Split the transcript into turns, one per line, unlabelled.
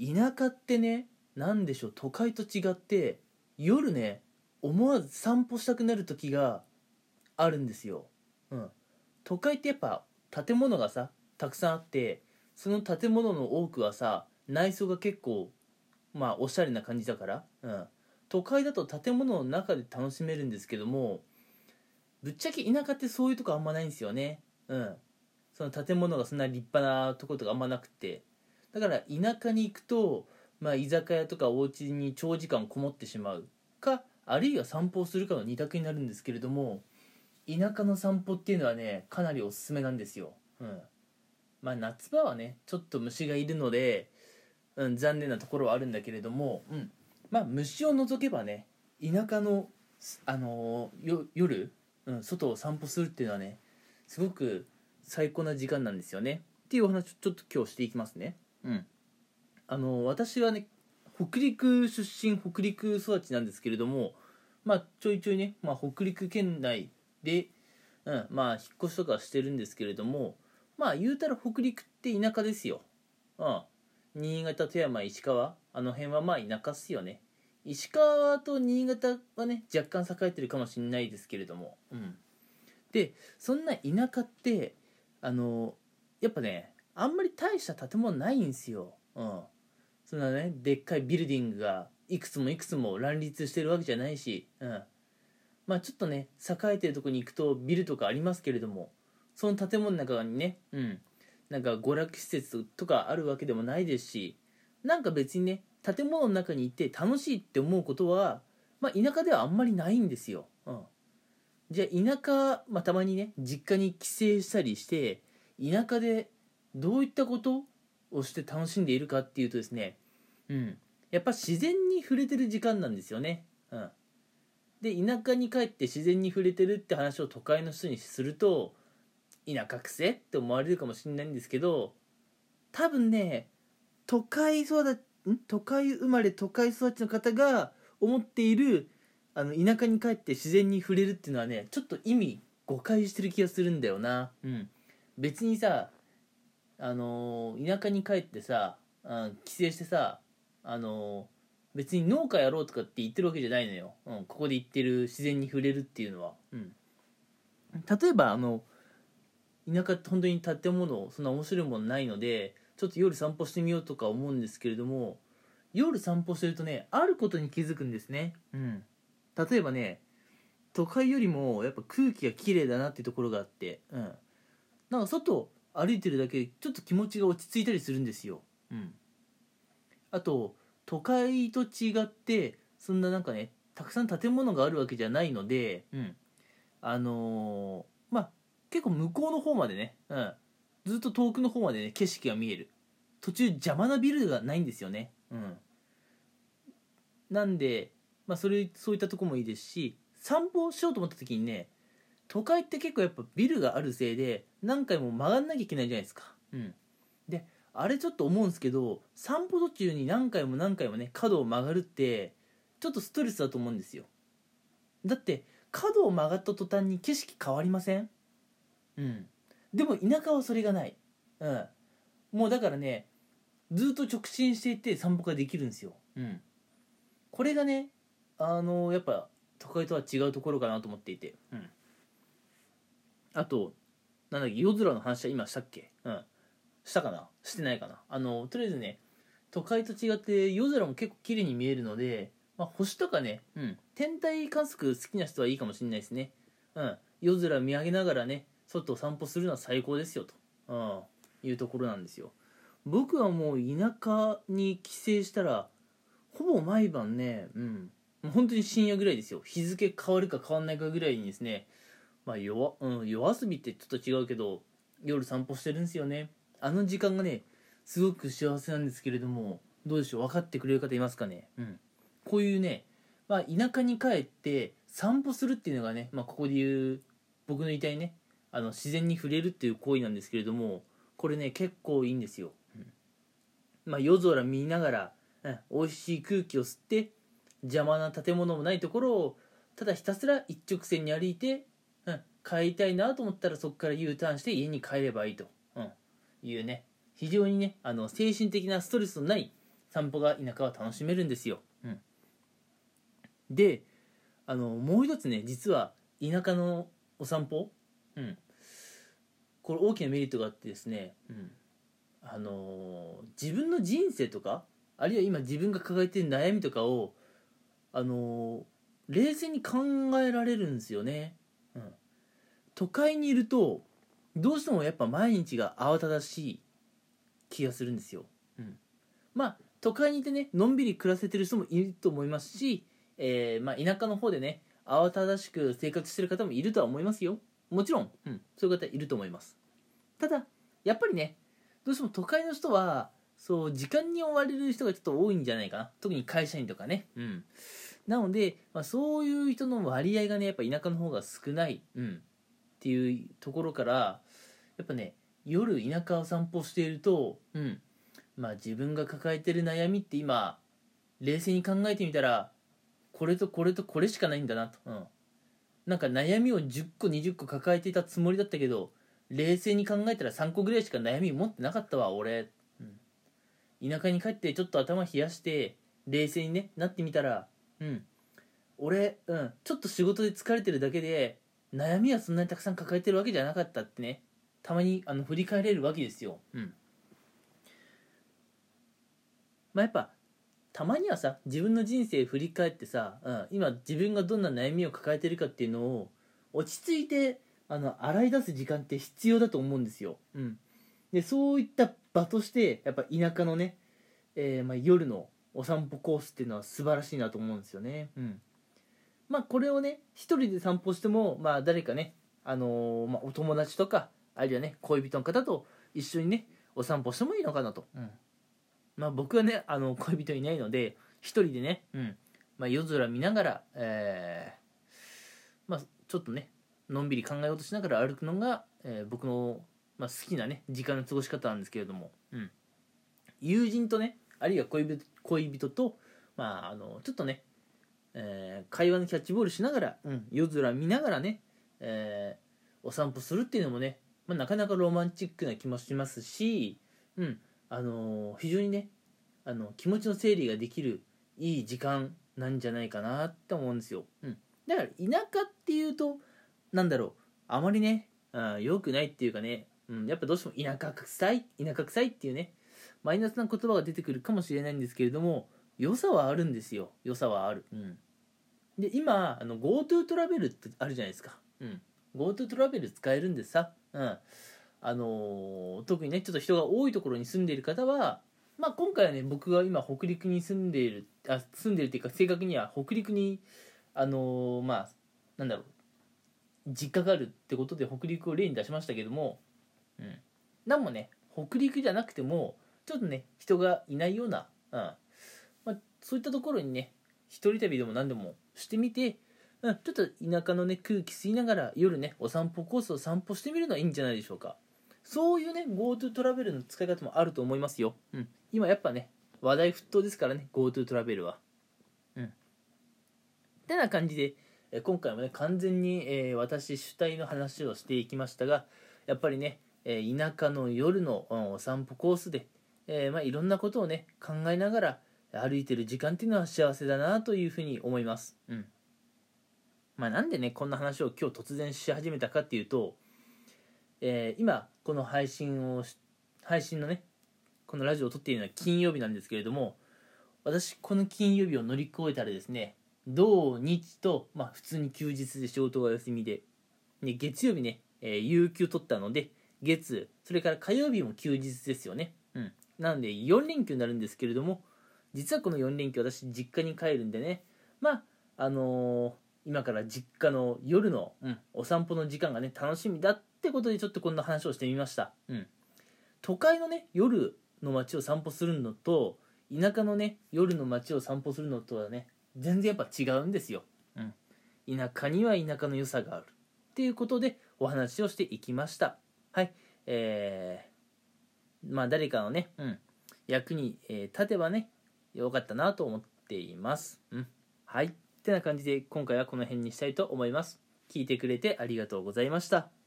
田舎ってね何でしょう都会と違って夜ね思わず散歩したくなる時があるんですよ、うん、都会ってやっぱ建物がさたくさんあってその建物の多くはさ内装が結構まあおしゃれな感じだから、うん、都会だと建物の中で楽しめるんですけどもぶっちゃけ田舎ってそういうとこあんまないんですよね。うん。その建物がそんな立派なとことかあんまなくて。だから田舎に行くと、まあ、居酒屋とかお家に長時間こもってしまうかあるいは散歩をするかの二択になるんですけれども田舎の散歩っていうのはねかなりおすすめなんですよ、うん、まあ夏場はねちょっと虫がいるので、うん、残念なところはあるんだけれども、うん、まあ虫を除けばね田舎の、あのー夜、うん、外を散歩するっていうのはねすごく最高な時間なんですよね。っていうお話をちょっと今日していきますね。うん。あの私はね北陸出身北陸育ちなんですけれどもまあちょいちょいね、まあ、北陸県内で、うん、まあ引っ越しとかしてるんですけれどもまあ言うたら北陸って田舎ですよ。うん。新潟富山石川あの辺はまあ田舎っすよね。石川と新潟はね若干栄えてるかもしれないですけれども。うん。でそんな田舎ってあのやっぱねあんまり大した建物ないんですよ。うん。そんなねでっかいビルディングがいくつもいくつも乱立してるわけじゃないし。うん。まあちょっとね栄えてるとこに行くとビルとかありますけれどもその建物の中にねうん。なんか娯楽施設とかあるわけでもないですしなんか別にね建物の中に行って楽しいって思うことはまあ田舎ではあんまりないんですよ、うん、じゃあ田舎、まあ、たまにね実家に帰省したりして田舎でどういったことをして楽しんでいるかっていうとですねうん。やっぱ自然に触れてる時間なんですよね。うん。で田舎に帰って自然に触れてるって話を都会の人にすると田舎くせって思われるかもしれないんですけど多分ね都会育ん？都会生まれ都会育ちの方が思っているあの田舎に帰って自然に触れるっていうのはねちょっと意味誤解してる気がするんだよな。うん。別にさあのー田舎に帰ってさ、うん、帰省してさあのー別に農家やろうとかって言ってるわけじゃないのよ、うん、ここで言ってる自然に触れるっていうのは、うん、例えばあの田舎って本当に建物そんな面白いものないのでちょっと夜散歩してみようとか思うんですけれども夜散歩してるとねあることに気づくんですね、うん、例えばね都会よりもやっぱ空気が綺麗だなっていうところがあって、うん、なんか外歩いてるだけでちょっと気持ちが落ち着いたりするんですよ、うん、あと都会と違ってそんななんかねたくさん建物があるわけじゃないので、うん、あのーまあ結構向こうの方までね、うん、ずっと遠くの方までね景色が見える。途中邪魔なビルがないんですよね、うん、なんで、まあ、それそういったとこもいいですし散歩しようと思った時にね都会って結構やっぱビルがあるせいで何回も曲がんなきゃいけないじゃないですか、うん、であれちょっと思うんですけど散歩途中に何回も何回もね角を曲がるってちょっとストレスだと思うんですよ。だって角を曲がった途端に景色変わりません？うん。でも田舎はそれがない。うん。もうだからねずっと直進していって散歩ができるんですよ。うん。これがねあのやっぱ都会とは違うところかなと思っていて。うんあとなんだっけ夜空の話は今したっけ？うん。したかな？してないかな？あのとりあえずね都会と違って夜空も結構綺麗に見えるので、まあ、星とかね、うん、天体観測好きな人はいいかもしれないですね、うん、夜空見上げながらね外を散歩するのは最高ですよと、うん、いうところなんですよ。僕はもう田舎に帰省したらほぼ毎晩ね、うん、もう本当に深夜ぐらいですよ。日付変わるか変わんないかぐらいにですねまあ夜,、うん、夜遊びってちょっと違うけど夜散歩してるんですよね。あの時間がねすごく幸せなんですけれどもどうでしょう？分かってくれる方いますかね？うん。こういうね、まあ、田舎に帰って散歩するっていうのがね、まあ、ここで言う僕の言いたいねあの自然に触れるっていう行為なんですけれどもこれね結構いいんですよ、うん。まあ、夜空見ながら、うん、美味しい空気を吸って邪魔な建物もないところをただひたすら一直線に歩いて、帰りたいなと思ったらそこから U ターンして家に帰ればいいと、うん、いうね。非常にねあの精神的なストレスのない散歩が田舎は楽しめるんですよ、うん、であのもう一つね実は田舎のお散歩、うん、これ大きなメリットがあってですね、うん、あの自分の人生とかあるいは今自分が抱えてる悩みとかをあの冷静に考えられるんですよね、都会にいるとどうしてもやっぱ毎日が慌ただしい気がするんですよ、うん、まあ都会にいてねのんびり暮らせてる人もいると思いますし、えー、まあ、田舎の方でね慌ただしく生活してる方もいるとは思いますよ。もちろん、うん、そういう方いると思います。ただやっぱりねどうしても都会の人はそう時間に追われる人がちょっと多いんじゃないかな。特に会社員とかね。うん。なので、まあ、そういう人の割合がねやっぱ田舎の方が少ない、うん、っていうところからやっぱね夜田舎を散歩していると、うんまあ、自分が抱えてる悩みって今冷静に考えてみたらこれとこれとこれしかないんだなと、うん、なんか悩みを10個20個抱えていたつもりだったけど冷静に考えたら3個ぐらいしか悩み持ってなかったわ俺、うん、田舎に帰ってちょっと頭冷やして冷静に、ね、なってみたらうん。俺、うん、ちょっと仕事で疲れてるだけで悩みはそんなにたくさん抱えてるわけじゃなかったってねたまにあの振り返れるわけですよ。うんまあ、やっぱたまにはさ自分の人生振り返ってさ、うん、今自分がどんな悩みを抱えてるかっていうのを落ち着いてあの洗い出す時間って必要だと思うんですよ。うん、でそういった場としてやっぱ田舎のね、えー、まあ、夜のお散歩コースっていうのは素晴らしいなと思うんですよね。うん、まあこれをね一人で散歩してもまあ誰かねあのー、まあ、お友達とかあるいはね恋人の方と一緒にねお散歩してもいいのかなと。うん。まあ、僕はねあの恋人いないので一人でね、うん。まあ、夜空見ながら、えーまあ、ちょっとねのんびり考えようとしながら歩くのが、えー、僕の、まあ、好きなね時間の過ごし方なんですけれども、うん、友人とねあるいは恋人恋人と、まあ、あのちょっとね、えー、会話のキャッチボールしながら、うん、夜空見ながらね、えー、お散歩するっていうのもね、まあ、なかなかロマンチックな気もしますし、うんあの非常にねあの気持ちの整理ができるいい時間なんじゃないかなって思うんですよ、うん、だから田舎っていうとなんだろうあまりね良くないっていうかね、うん、やっぱどうしても田舎臭い田舎臭いっていうねマイナスな言葉が出てくるかもしれないんですけれども良さはあるんですよ。良さはある、うん、で今あの GoTo トラベルってあるじゃないですか、うん、GoTo トラベル使えるんでさ、うん、あのー、特にねちょっと人が多いところに住んでいる方はまあ今回はね僕が今北陸に住んでいるあ住んでるっていうか正確には北陸にあのー、まあなんだろう。実家があるってことで北陸を例に出しましたけども、うん、なんもね北陸じゃなくてもちょっとね人がいないような、うん、そういったところにね一人旅でも何でもしてみて、うん、ちょっと田舎のね空気吸いながら夜ねお散歩コースを散歩してみるのはいいんじゃないでしょうか。そういうね GoTo トラベルの使い方もあると思いますよ、うん、今やっぱね話題沸騰ですからね GoTo トラベルは。うん。てな感じで今回もね完全に、えー、私主体の話をしていきましたがやっぱりね、え、田舎の夜の、お散歩コースで、えー、まあ、いろんなことをね考えながら歩いてる時間っていうのは幸せだなというふうに思います。うん。まあなんでねこんな話を今日突然し始めたかっていうと、え今この配信を配信のねこのラジオを撮っているのは金曜日なんですけれども私この金曜日を乗り越えたらですね土日と、まあ、普通に休日で仕事が休みでで月曜日ね、えー、有給取ったので月それから火曜日も休日ですよね。うん。なので4連休になるんですけれども実はこの4連休私実家に帰るんでね。まああのー、今から実家の夜の、うん、お散歩の時間がね楽しみだってことでちょっとこんな話をしてみました。うん。都会のね夜の街を散歩するのと田舎のね夜の街を散歩するのとはね全然やっぱ違うんですよ、うん、田舎には田舎の良さがあるっていうことでお話をしていきました。はい。えー、まあ誰かのね、うん、役に、えー、立てばねよかったなと思っています。うん。はい。ってな感じで今回はこの辺にしたいと思います。聞いてくれてありがとうございました